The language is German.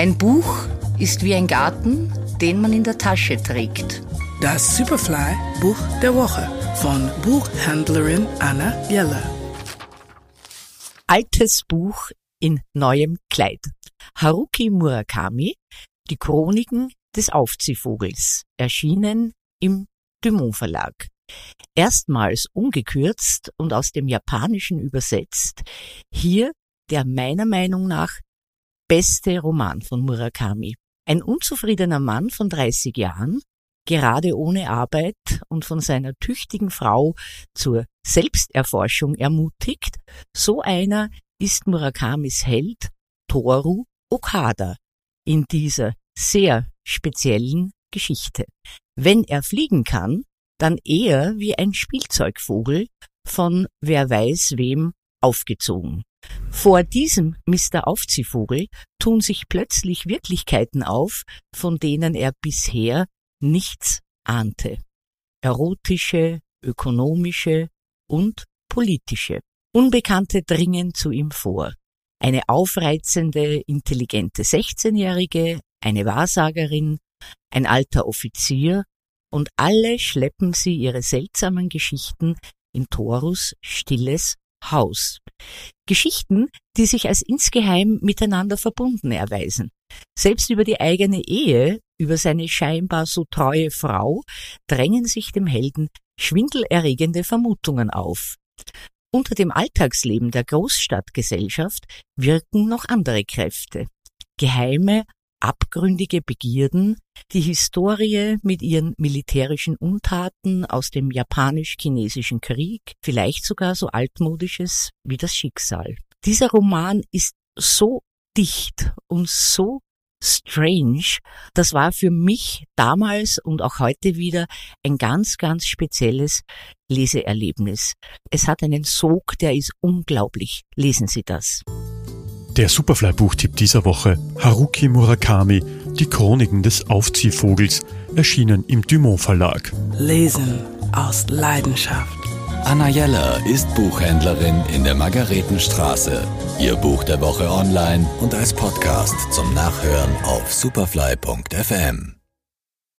Ein Buch ist wie ein Garten, den man in der Tasche trägt. Das Superfly Buch der Woche von Buchhändlerin Anna Jeller. Altes Buch in neuem Kleid. Haruki Murakami, die Chroniken des Aufziehvogels, erschienen im Dumont Verlag. Erstmals ungekürzt und aus dem Japanischen übersetzt, hier der meiner Meinung nach beste Roman von Murakami. Ein unzufriedener Mann von 30 Jahren, gerade ohne Arbeit und von seiner tüchtigen Frau zur Selbsterforschung ermutigt, so einer ist Murakamis Held Toru Okada in dieser sehr speziellen Geschichte. Wenn er fliegen kann, dann eher wie ein Spielzeugvogel von wer weiß wem aufgezogen. Vor diesem Mr. Aufziehvogel tun sich plötzlich Wirklichkeiten auf, von denen er bisher nichts ahnte. Erotische, ökonomische und politische. Unbekannte dringen zu ihm vor. Eine aufreizende, intelligente 16-Jährige, eine Wahrsagerin, ein alter Offizier und alle schleppen sie ihre seltsamen Geschichten in Torus stilles Haus. Geschichten, die sich als insgeheim miteinander verbunden erweisen. Selbst über die eigene Ehe, über seine scheinbar so treue Frau, drängen sich dem Helden schwindelerregende Vermutungen auf. Unter dem Alltagsleben der Großstadtgesellschaft wirken noch andere Kräfte. Geheime, abgründige Begierden, die Historie mit ihren militärischen Untaten aus dem japanisch-chinesischen Krieg, vielleicht sogar so altmodisches wie das Schicksal. Dieser Roman ist so dicht und so strange. Das war für mich damals und auch heute wieder ein ganz, ganz spezielles Leseerlebnis. Es hat einen Sog, der ist unglaublich. Lesen Sie das. Der Superfly-Buchtipp dieser Woche Haruki Murakami, die Chroniken des Aufziehvogels, erschienen im Dumont Verlag. Lesen aus Leidenschaft. Anna Jeller ist Buchhändlerin in der Margaretenstraße. Ihr Buch der Woche online und als Podcast zum Nachhören auf superfly.fm.